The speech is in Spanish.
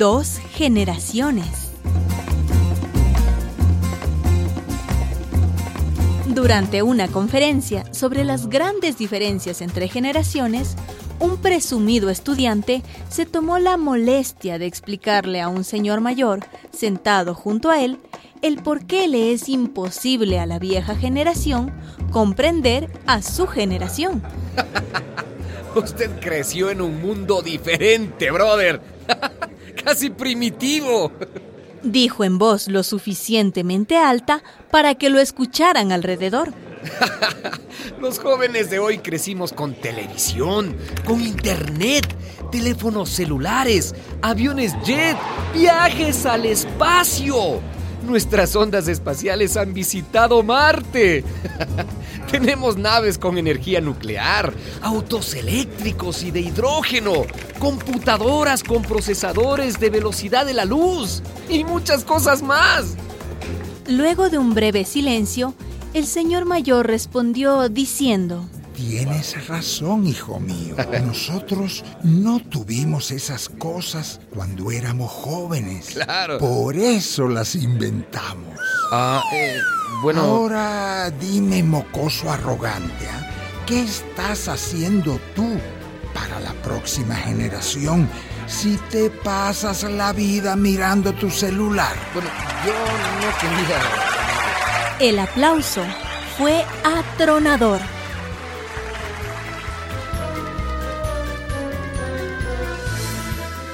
Dos generaciones. Durante una conferencia sobre las grandes diferencias entre generaciones, un presumido estudiante se tomó la molestia de explicarle a un señor mayor, sentado junto a él, el por qué le es imposible a la vieja generación comprender a su generación. Usted creció en un mundo diferente, brother. Casi primitivo. Dijo en voz lo suficientemente alta para que lo escucharan alrededor. Los jóvenes de hoy crecimos con televisión, con internet, teléfonos celulares, aviones jet, viajes al espacio. Nuestras ondas espaciales han visitado Marte. Tenemos naves con energía nuclear, autos eléctricos y de hidrógeno, computadoras con procesadores de velocidad de la luz y muchas cosas más. Luego de un breve silencio, el señor mayor respondió diciendo, Tienes razón, hijo mío. Nosotros no tuvimos esas cosas cuando éramos jóvenes. Claro. Por eso las inventamos. Ah, eh, bueno... Ahora dime, mocoso arrogante, ¿ah? ¿qué estás haciendo tú para la próxima generación si te pasas la vida mirando tu celular? Bueno, yo no quería... El aplauso fue atronador.